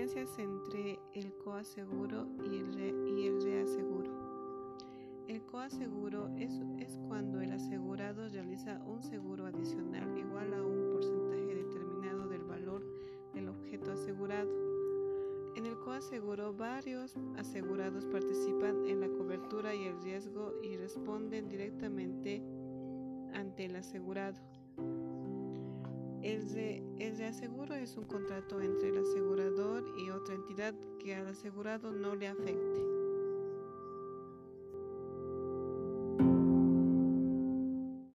entre el coaseguro y el, reaseguro. El coaseguro es cuando el asegurado realiza un seguro adicional igual a un porcentaje determinado del valor del objeto asegurado. En el coaseguro, varios asegurados participan en la cobertura y el riesgo y responden directamente ante el asegurado. El, de, el reaseguro es un contrato entre el asegurador y otra entidad que al asegurado no le afecte.